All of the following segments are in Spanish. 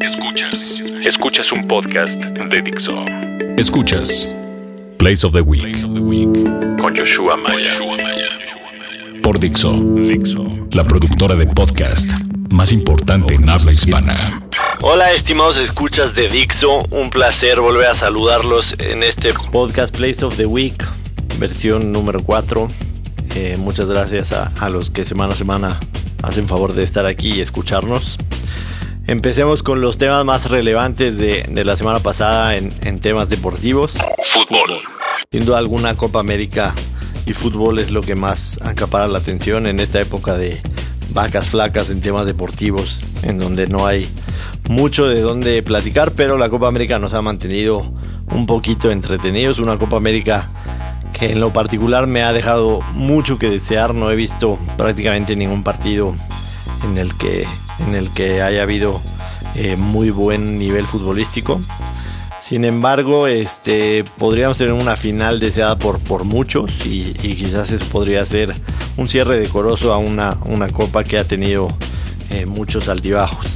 Escuchas. Escuchas un podcast de Dixo. Escuchas Place of the Week. Con Joshua Maya. Por Dixo. Dixo. La productora de podcast más importante en habla hispana. Hola estimados escuchas de Dixo, un placer volver a saludarlos en este podcast Place of the Week, versión número 4. Eh, muchas gracias a, a los que semana a semana hacen favor de estar aquí y escucharnos. Empecemos con los temas más relevantes de, la semana pasada en, temas deportivos. Fútbol. Sin duda alguna Copa América y fútbol es lo que más acapara la atención en esta época de vacas flacas en temas deportivos, en donde no hay mucho de dónde platicar, pero la Copa América nos ha mantenido un poquito entretenidos. Una Copa América que en lo particular me ha dejado mucho que desear. No he visto prácticamente ningún partido en el que, en el que haya habido eh, muy buen nivel futbolístico. Sin embargo, este, podríamos tener una final deseada por, por muchos y, quizás eso podría ser un cierre decoroso a una, una copa que ha tenido eh, muchos altibajos.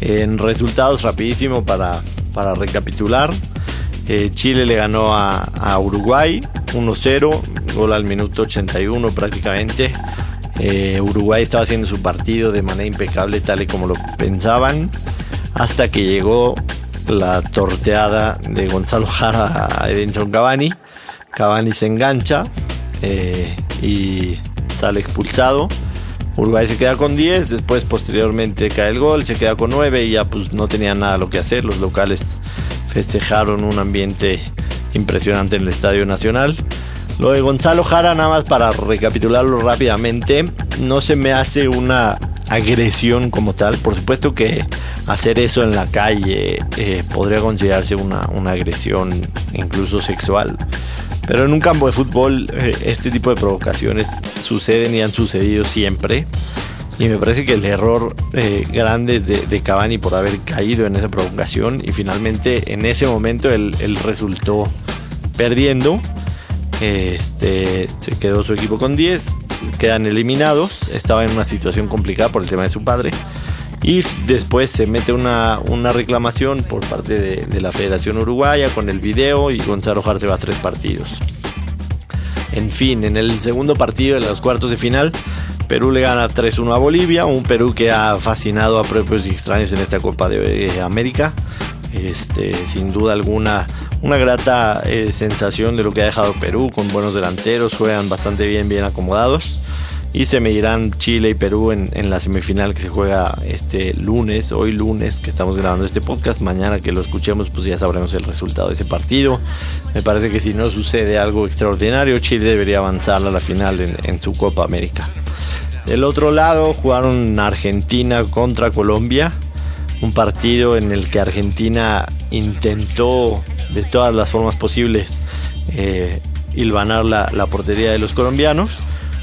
En resultados rapidísimo para, para recapitular. Eh, Chile le ganó a, a Uruguay 1-0, gol al minuto 81 prácticamente. Eh, Uruguay estaba haciendo su partido de manera impecable, tal y como lo pensaban, hasta que llegó la torteada de Gonzalo Jara a Edinson Cavani. Cavani se engancha eh, y sale expulsado. Uruguay se queda con 10, después posteriormente cae el gol, se queda con 9 y ya pues no tenía nada lo que hacer. Los locales festejaron un ambiente impresionante en el Estadio Nacional. Lo de Gonzalo Jara, nada más para recapitularlo rápidamente, no se me hace una agresión como tal. Por supuesto que hacer eso en la calle eh, podría considerarse una, agresión incluso sexual. Pero en un campo de fútbol eh, este tipo de provocaciones suceden y han sucedido siempre. Y me parece que el error eh, grande es de, Cavani por haber caído en esa provocación. Y finalmente en ese momento él resultó perdiendo. Este, se quedó su equipo con 10, quedan eliminados. Estaba en una situación complicada por el tema de su padre. Y después se mete una, reclamación por parte de, la Federación Uruguaya con el video y Gonzalo Jar se va a tres partidos. En fin, en el segundo partido de los cuartos de final, Perú le gana 3-1 a Bolivia, un Perú que ha fascinado a propios y extraños en esta Copa de América. Este, sin duda alguna una grata eh, sensación de lo que ha dejado Perú con buenos delanteros, juegan bastante bien, bien acomodados. Y se medirán Chile y Perú en, la semifinal que se juega este lunes, hoy lunes que estamos grabando este podcast. Mañana que lo escuchemos, pues ya sabremos el resultado de ese partido. Me parece que si no sucede algo extraordinario, Chile debería avanzar a la final en, en su Copa América. Del otro lado, jugaron Argentina contra Colombia. Un partido en el que Argentina intentó de todas las formas posibles eh, hilvanar la, la, portería de los colombianos.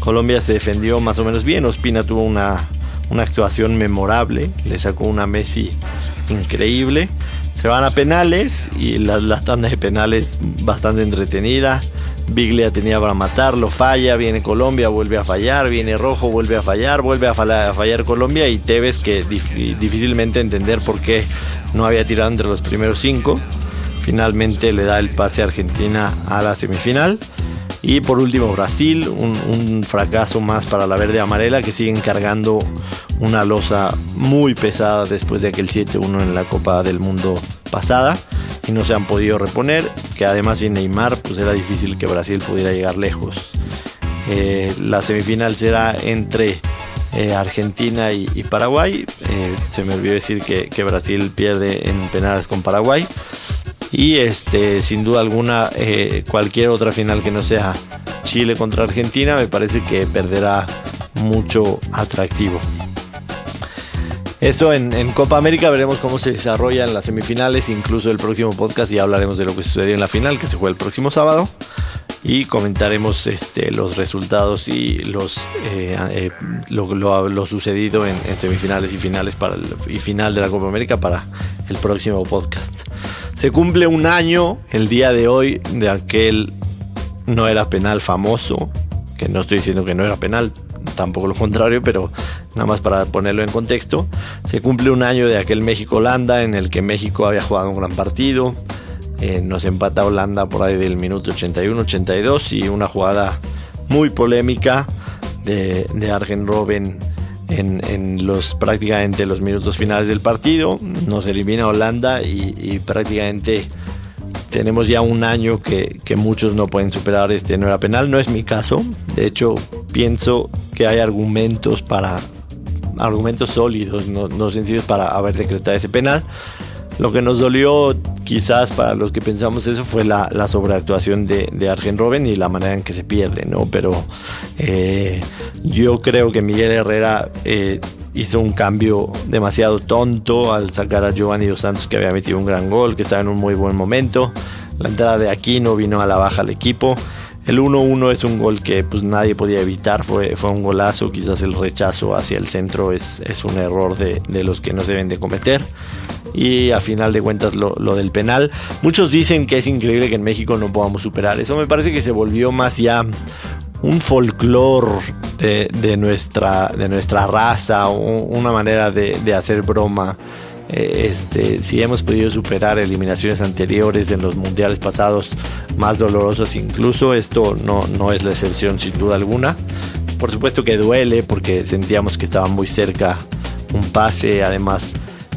Colombia se defendió más o menos bien, Ospina tuvo una, una actuación memorable, le sacó una Messi increíble. Se van a penales y la, la tanda de penales bastante entretenida. Biglia tenía para matarlo, falla, viene Colombia, vuelve a fallar, viene Rojo, vuelve a fallar, vuelve a fallar, Colombia y Tevez que difícilmente entender por qué no había tirado entre los primeros cinco. Finalmente le da el pase a Argentina a la semifinal. Y por último Brasil, un, fracaso más para la verde amarela que siguen cargando una losa muy pesada después de aquel 7-1 en la Copa del Mundo pasada y no se han podido reponer, que además sin Neymar pues era difícil que Brasil pudiera llegar lejos. Eh, la semifinal será entre eh, Argentina y, Paraguay. Eh, se me olvidó decir que, que, Brasil pierde en penales con Paraguay. Y este, sin duda alguna, cualquier otra final que no sea Chile contra Argentina, me parece que perderá mucho atractivo. Eso en, Copa América veremos cómo se desarrollan las semifinales, incluso el próximo podcast ya hablaremos de lo que sucedió en la final, que se fue el próximo sábado, y comentaremos este, los resultados y los eh, eh, lo, sucedido en, semifinales y finales y final de la Copa América para el próximo podcast. Se cumple un año el día de hoy de aquel no era penal famoso, que no estoy diciendo que no era penal, tampoco lo contrario, pero nada más para ponerlo en contexto. Se cumple un año de aquel México-Holanda en el que México había jugado un gran partido. Eh, nos empata Holanda por ahí del minuto 81-82 y una jugada muy polémica de, de Arjen Robben en, los prácticamente los minutos finales del partido. Nos elimina Holanda y, prácticamente tenemos ya un año que, que, muchos no pueden superar este no era penal. No es mi caso. De hecho, pienso que hay argumentos para argumentos sólidos, no, no sencillos para haber decretado ese penal. Lo que nos dolió quizás para los que pensamos eso fue la, sobreactuación de, de, Arjen Robben y la manera en que se pierde, ¿no? Pero eh, yo creo que Miguel Herrera eh, hizo un cambio demasiado tonto al sacar a Giovanni Dos Santos que había metido un gran gol, que estaba en un muy buen momento. La entrada de Aquino vino a la baja al equipo. El 1-1 es un gol que pues, nadie podía evitar, fue, fue un golazo, quizás el rechazo hacia el centro es, es un error de, de los que no se deben de cometer y a final de cuentas lo, del penal. Muchos dicen que es increíble que en México no podamos superar. Eso me parece que se volvió más ya un folclore de, nuestra, de nuestra raza, una manera de, hacer broma. Eh, este, si hemos podido superar eliminaciones anteriores en los mundiales pasados más dolorosos incluso, esto no, no es la excepción sin duda alguna. Por supuesto que duele porque sentíamos que estaba muy cerca un pase, además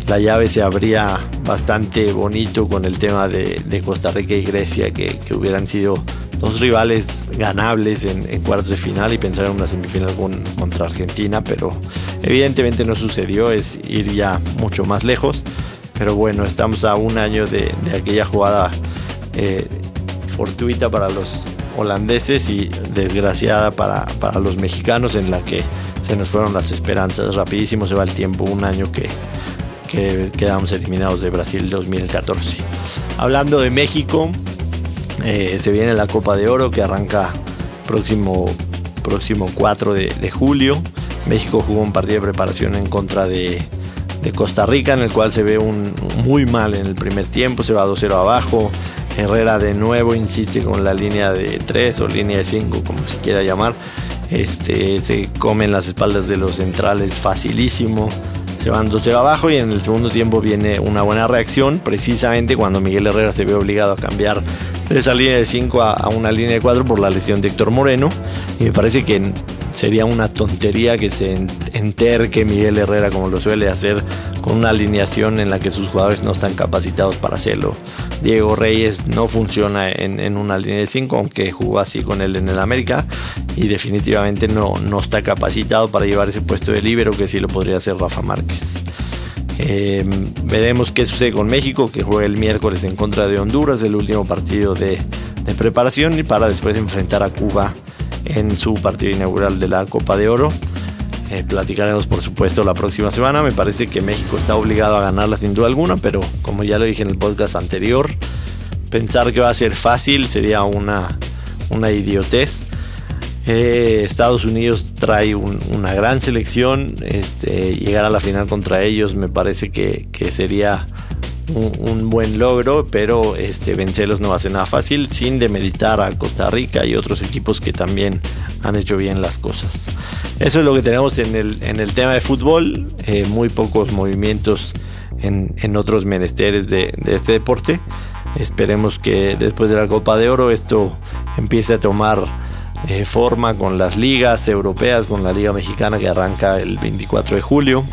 la llave se abría bastante bonito con el tema de, Costa Rica y Grecia, que, hubieran sido dos rivales ganables en, cuartos de final y pensar en una semifinal contra Argentina, pero evidentemente no sucedió, es ir ya mucho más lejos. Pero bueno, estamos a un año de, aquella jugada eh, fortuita para los holandeses y desgraciada para, para los mexicanos en la que se nos fueron las esperanzas. Rapidísimo se va el tiempo, un año que que quedamos eliminados de Brasil 2014. Hablando de México, eh, se viene la Copa de Oro que arranca próximo, próximo 4 de, julio. México jugó un partido de preparación en contra de, Costa Rica, en el cual se ve un, muy mal en el primer tiempo, se va 2-0 abajo. Herrera de nuevo insiste con la línea de 3 o línea de 5, como se quiera llamar. Este, se comen las espaldas de los centrales facilísimo 2-0 abajo y en el segundo tiempo viene una buena reacción, precisamente cuando Miguel Herrera se ve obligado a cambiar de esa línea de 5 a, una línea de 4 por la lesión de Héctor Moreno. Y me parece que sería una tontería que se enterque Miguel Herrera como lo suele hacer con una alineación en la que sus jugadores no están capacitados para hacerlo. Diego Reyes no funciona en, una línea de 5, aunque jugó así con él en el América y definitivamente no, no está capacitado para llevar ese puesto de líbero que sí lo podría hacer Rafa Márquez. Eh, veremos qué sucede con México, que juega el miércoles en contra de Honduras, el último partido de, de preparación, y para después enfrentar a Cuba en su partido inaugural de la Copa de Oro. Eh, platicaremos por supuesto la próxima semana. Me parece que México está obligado a ganarla sin duda alguna, pero como ya lo dije en el podcast anterior, pensar que va a ser fácil sería una, una idiotez. Eh, Estados Unidos trae una gran selección. Este, llegar a la final contra ellos me parece que, que sería un, buen logro, pero este, vencerlos no va a ser nada fácil, sin demeditar a Costa Rica y otros equipos que también han hecho bien las cosas. Eso es lo que tenemos en el, en el tema de fútbol, eh, muy pocos movimientos en, en otros menesteres de, de, este deporte. Esperemos que después de la Copa de Oro esto empiece a tomar eh, forma con las ligas europeas, con la Liga Mexicana que arranca el 24 de julio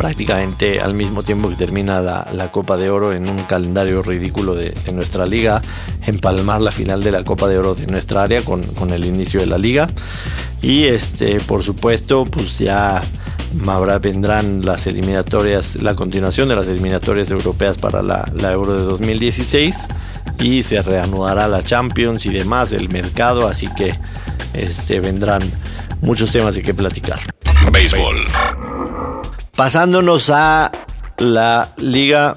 prácticamente al mismo tiempo que termina la, Copa de Oro en un calendario ridículo de, nuestra liga, empalmar la final de la Copa de Oro de nuestra área con, el inicio de la liga. Y este, por supuesto, pues ya habrá, vendrán las eliminatorias, la continuación de las eliminatorias europeas para la, Euro de 2016 y se reanudará la Champions y demás, el mercado, así que este, vendrán muchos temas de que platicar. Béisbol. Pasándonos a la Liga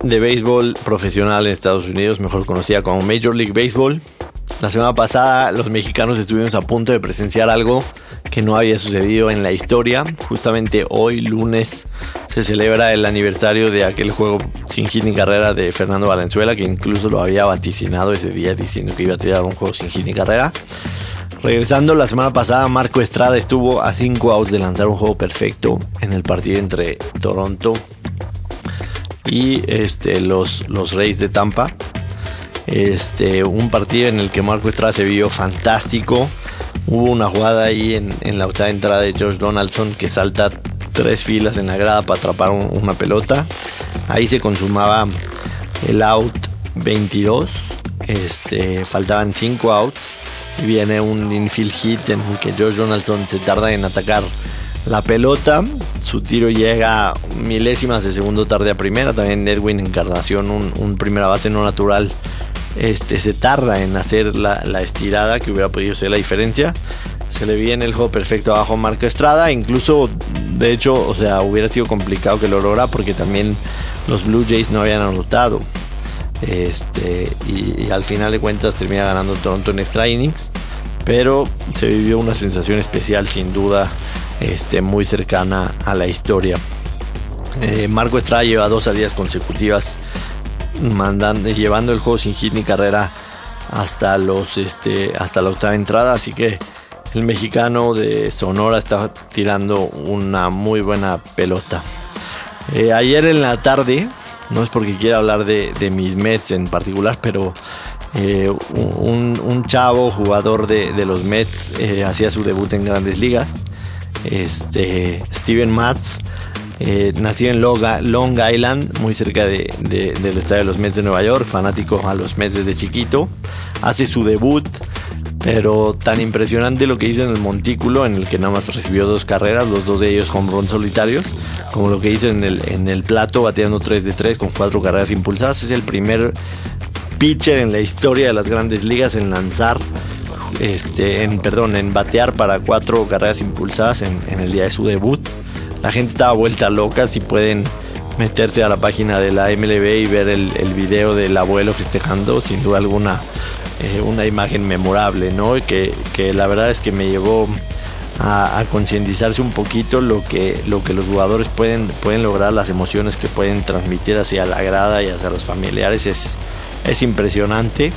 de Béisbol Profesional en Estados Unidos, mejor conocida como Major League Baseball. La semana pasada los mexicanos estuvimos a punto de presenciar algo que no había sucedido en la historia. Justamente hoy, lunes, se celebra el aniversario de aquel juego sin hit ni carrera de Fernando Valenzuela, que incluso lo había vaticinado ese día diciendo que iba a tirar un juego sin hit ni carrera. Regresando la semana pasada, Marco Estrada estuvo a 5 outs de lanzar un juego perfecto en el partido entre Toronto y este, los, los Reyes de Tampa. Este, un partido en el que Marco Estrada se vio fantástico. Hubo una jugada ahí en, la octava entrada de George Donaldson que salta tres filas en la grada para atrapar una pelota. Ahí se consumaba el out 22. Este, faltaban 5 outs. Y viene un infield hit en el que George Donaldson se tarda en atacar la pelota. Su tiro llega milésimas de segundo tarde a primera. También Edwin Encarnación, un, primera base no natural, este, se tarda en hacer la, estirada que hubiera podido ser la diferencia. Se le viene el juego perfecto abajo Marca Estrada. Incluso, de hecho, o sea, hubiera sido complicado que lo lograra porque también los Blue Jays no habían anotado. Este, y, al final de cuentas termina ganando Toronto en extra innings. Pero se vivió una sensación especial, sin duda, este, muy cercana a la historia. Eh, Marco Estrada lleva dos salidas consecutivas mandando, llevando el juego sin hit ni carrera hasta, los, este, hasta la octava entrada. Así que el mexicano de Sonora está tirando una muy buena pelota. Eh, ayer en la tarde, no es porque quiera hablar de, mis Mets en particular, pero eh, un, chavo jugador de, de los Mets hacía su debut en grandes ligas este, Steven Matz, eh, nació en Long Island, muy cerca del estadio de los Mets de Nueva York, fanático a los Mets desde chiquito. Hace su debut, pero tan impresionante lo que hizo en el montículo, en el que nada más recibió dos carreras, los dos de ellos home run solitarios, como lo que hizo en el, en el plato, bateando 3 de 3 con cuatro carreras impulsadas. Es el primer pitcher en la historia de las grandes ligas en lanzar este, en, perdón, en batear para cuatro carreras impulsadas en, el día de su debut. La gente estaba vuelta loca, si pueden meterse a la página de la MLB y ver el, video del abuelo festejando, sin duda alguna, eh, una imagen memorable, ¿no? Que, que, la verdad es que me llevó a, concientizarse un poquito lo que, lo que los jugadores pueden, pueden lograr, las emociones que pueden transmitir hacia la grada y hacia los familiares, es, es impresionante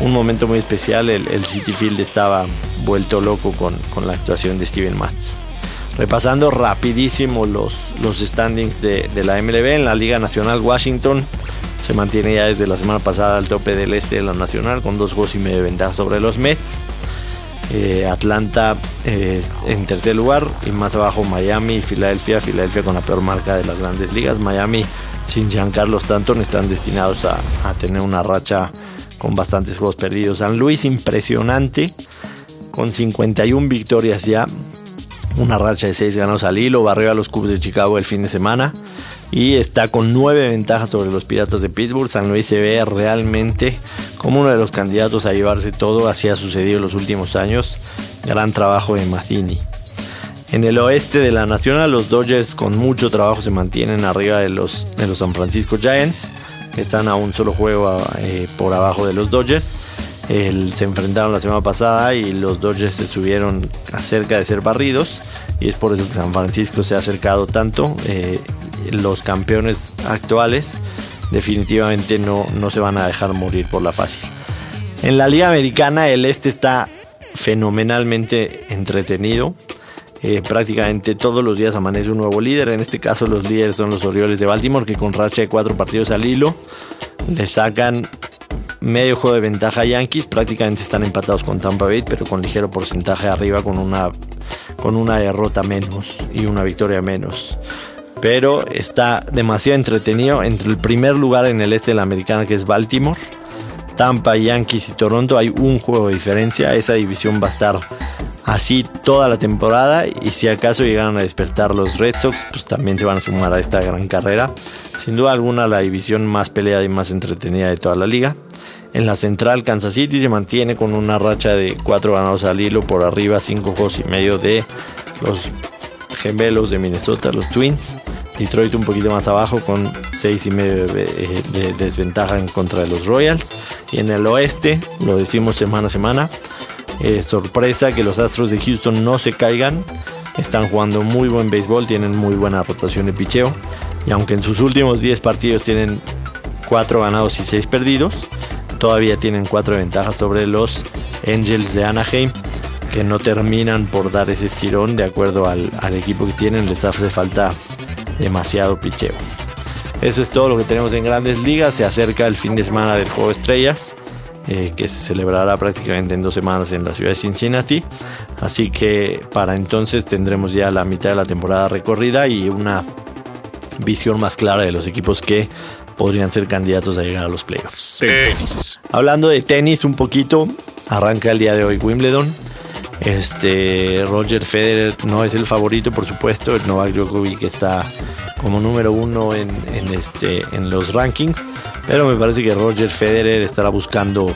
un momento muy especial. El, City Field estaba vuelto loco con, la actuación de Steven Matz. Repasando rapidísimo los, los standings de, la MLB en la Liga Nacional Washington. Se mantiene ya desde la semana pasada al tope del este de la Nacional con dos juegos y medio de ventaja sobre los Mets. Eh, Atlanta eh, en tercer lugar y más abajo Miami y Filadelfia. Filadelfia con la peor marca de las grandes ligas. Miami sin Giancarlo Stanton están destinados a tener una racha con bastantes juegos perdidos. San Luis impresionante, con 51 victorias ya, una racha de 6 ganos al hilo, barrió a los Cubs de Chicago el fin de semana y está con 9 ventajas sobre los Piratas de Pittsburgh. San Luis se ve realmente como uno de los candidatos a llevarse todo, así ha sucedido en los últimos años. Gran trabajo de Mazzini. En el oeste de la Nacional, los Dodgers con mucho trabajo se mantienen arriba de los, de los San Francisco Giants están a un solo juego eh, por abajo de los Dodgers. se enfrentaron la semana pasada y los Dodgers se subieron cerca de ser barridos y es por eso que San Francisco se ha acercado tanto. Eh, los campeones actuales definitivamente no, no se van a dejar morir por la fácil. En la liga americana el este está fenomenalmente entretenido. Eh, prácticamente todos los días amanece un nuevo líder. En este caso los líderes son los Orioles de Baltimore que con racha de cuatro partidos al hilo le sacan medio juego de ventaja a Yankees. Prácticamente están empatados con Tampa Bay pero con ligero porcentaje arriba con una, con una derrota menos y una victoria menos. Pero está demasiado entretenido. Entre el primer lugar en el este de la americana que es Baltimore. Tampa, Yankees y Toronto hay un juego de diferencia. Esa división va a estar así toda la temporada y si acaso llegaran a despertar los Red Sox, pues también se van a sumar a esta gran carrera. Sin duda alguna la división más peleada y más entretenida de toda la liga. En la central Kansas City se mantiene con una racha de 4 ganados al hilo por arriba, 5 juegos y medio de los gemelos de Minnesota, los Twins. Detroit un poquito más abajo con 6 y medio de, de, desventaja en contra de los Royals. Y en el oeste, lo decimos semana a semana, eh, sorpresa que los Astros de Houston no se caigan. Están jugando muy buen béisbol, tienen muy buena rotación de picheo. Y aunque en sus últimos 10 partidos tienen 4 ganados y 6 perdidos, todavía tienen 4 ventajas sobre los Angels de Anaheim. Que no terminan por dar ese estirón de acuerdo al, al equipo que tienen, les hace falta demasiado picheo. Eso es todo lo que tenemos en grandes ligas. Se acerca el fin de semana del Juego de Estrellas, eh, que se celebrará prácticamente en dos semanas en la ciudad de Cincinnati. Así que para entonces tendremos ya la mitad de la temporada recorrida y una visión más clara de los equipos que podrían ser candidatos a llegar a los playoffs. Hablando de tenis un poquito, arranca el día de hoy Wimbledon. Este Roger Federer no es el favorito, por supuesto. Novak Djokovic está como número uno en, este, en los rankings. Pero me parece que Roger Federer estará buscando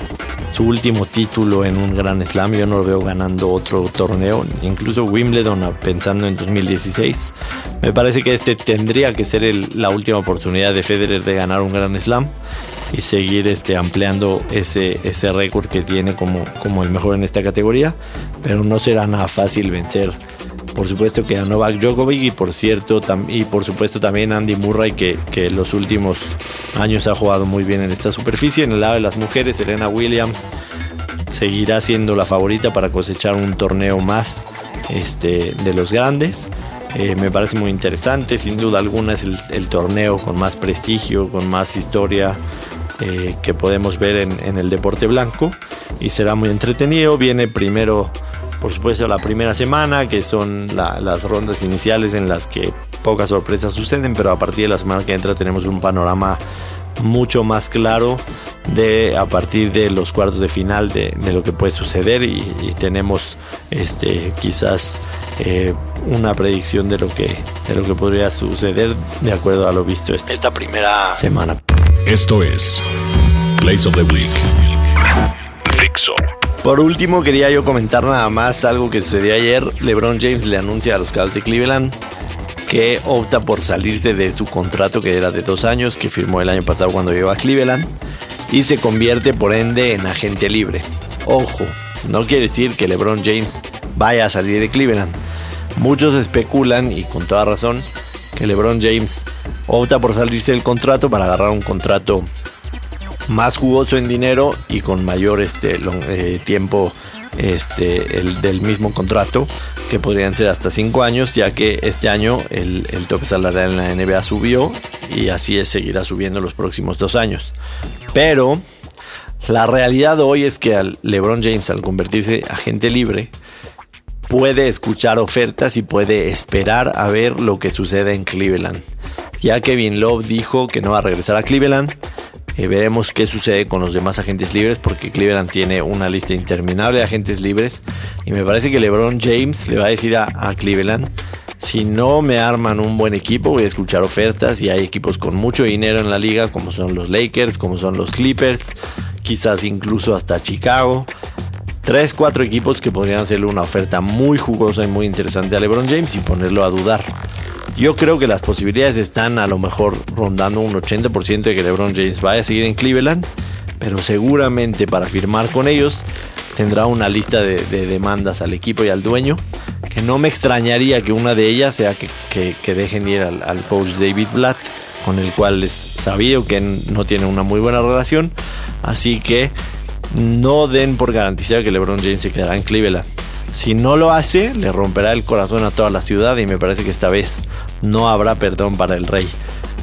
su último título en un gran slam. Yo no lo veo ganando otro torneo, incluso Wimbledon pensando en 2016. Me parece que este tendría que ser la última oportunidad de Federer de ganar un gran slam y seguir este, ampliando ese, ese récord que tiene como, como el mejor en esta categoría. Pero no será nada fácil vencer por supuesto que a Novak Djokovic y por cierto y por supuesto también Andy Murray que, que los últimos años ha jugado muy bien en esta superficie. En el lado de las mujeres, Serena Williams seguirá siendo la favorita para cosechar un torneo más este, de los grandes. Eh, me parece muy interesante, sin duda alguna es el, torneo con más prestigio, con más historia eh, que podemos ver en, en el deporte blanco. Y será muy entretenido. Viene primero por supuesto la primera semana, que son las rondas iniciales en las que pocas sorpresas suceden, pero a partir de la semana que entra tenemos un panorama mucho más claro de a partir de los cuartos de final de, lo que puede suceder. Y, tenemos este quizás eh, una predicción de lo que de lo que podría suceder de acuerdo a lo visto esta primera semana. Esto es Place of the Week. Por último, quería yo comentar nada más algo que sucedió ayer. LeBron James le anuncia a los Cavs de Cleveland que opta por salirse de su contrato que era de dos años, que firmó el año pasado cuando llegó a Cleveland, y se convierte por ende en agente libre. Ojo, no quiere decir que LeBron James vaya a salir de Cleveland. Muchos especulan, y con toda razón, que LeBron James opta por salirse del contrato para agarrar un contrato más jugoso en dinero y con mayor este, eh, tiempo este, el, del mismo contrato, que podrían ser hasta 5 años, ya que este año el, el, tope salarial en la NBA subió y así es, seguirá subiendo los próximos dos años. Pero la realidad hoy es que al LeBron James, al convertirse agente libre, puede escuchar ofertas y puede esperar a ver lo que sucede en Cleveland. Ya Kevin Love dijo que no va a regresar a Cleveland eh, veremos qué sucede con los demás agentes libres porque Cleveland tiene una lista interminable de agentes libres y me parece que LeBron James le va a decir a, Cleveland si no me arman un buen equipo voy a escuchar ofertas y hay equipos con mucho dinero en la liga como son los Lakers, como son los Clippers, quizás incluso hasta Chicago. Tres, cuatro equipos que podrían hacerle una oferta muy jugosa y muy interesante a LeBron James y ponerlo a dudar. Yo creo que las posibilidades están a lo mejor rondando un 80% de que LeBron James vaya a seguir en Cleveland, pero seguramente para firmar con ellos tendrá una lista de, demandas al equipo y al dueño, que no me extrañaría que una de ellas sea que, dejen ir al, al, coach David Blatt, con el cual es sabido que no tiene una muy buena relación, así que no den por garantizado que LeBron James se quedará en Cleveland. Si no lo hace, le romperá el corazón a toda la ciudad y me parece que esta vez no habrá perdón para el rey.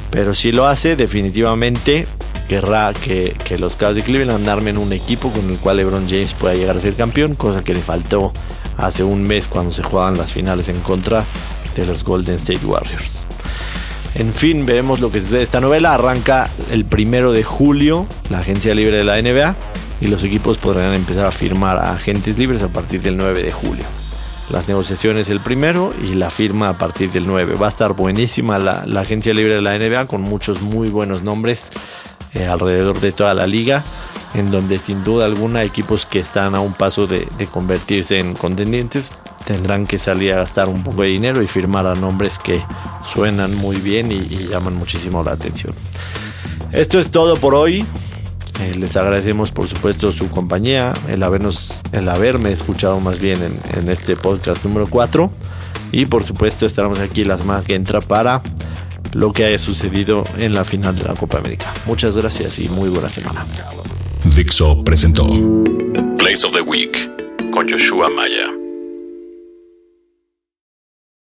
Pero si lo hace, definitivamente querrá que, los Cavs de Cleveland armen un equipo con el cual LeBron James pueda llegar a ser campeón, cosa que le faltó hace un mes cuando se jugaban las finales en contra de los Golden State Warriors. En fin, veremos lo que sucede. Esta novela arranca el primero de julio, la agencia libre de la NBA y los equipos podrán empezar a firmar a agentes libres a partir del 9 de julio. Las negociaciones el primero y la firma a partir del 9. Va a estar buenísima la, agencia libre de la NBA con muchos muy buenos nombres eh, alrededor de toda la liga, en donde sin duda alguna equipos que están a un paso de, convertirse en contendientes tendrán que salir a gastar un poco de dinero y firmar a nombres que suenan muy bien y llaman muchísimo la atención. Esto es todo por hoy. Eh, les agradecemos por supuesto su compañía, el habernos, el haberme escuchado más bien en, este podcast número 4. Y por supuesto estaremos aquí la semana que entra para lo que haya sucedido en la final de la Copa América. Muchas gracias y muy buena semana. Dixo presentó Place of the Week con Joshua Maya.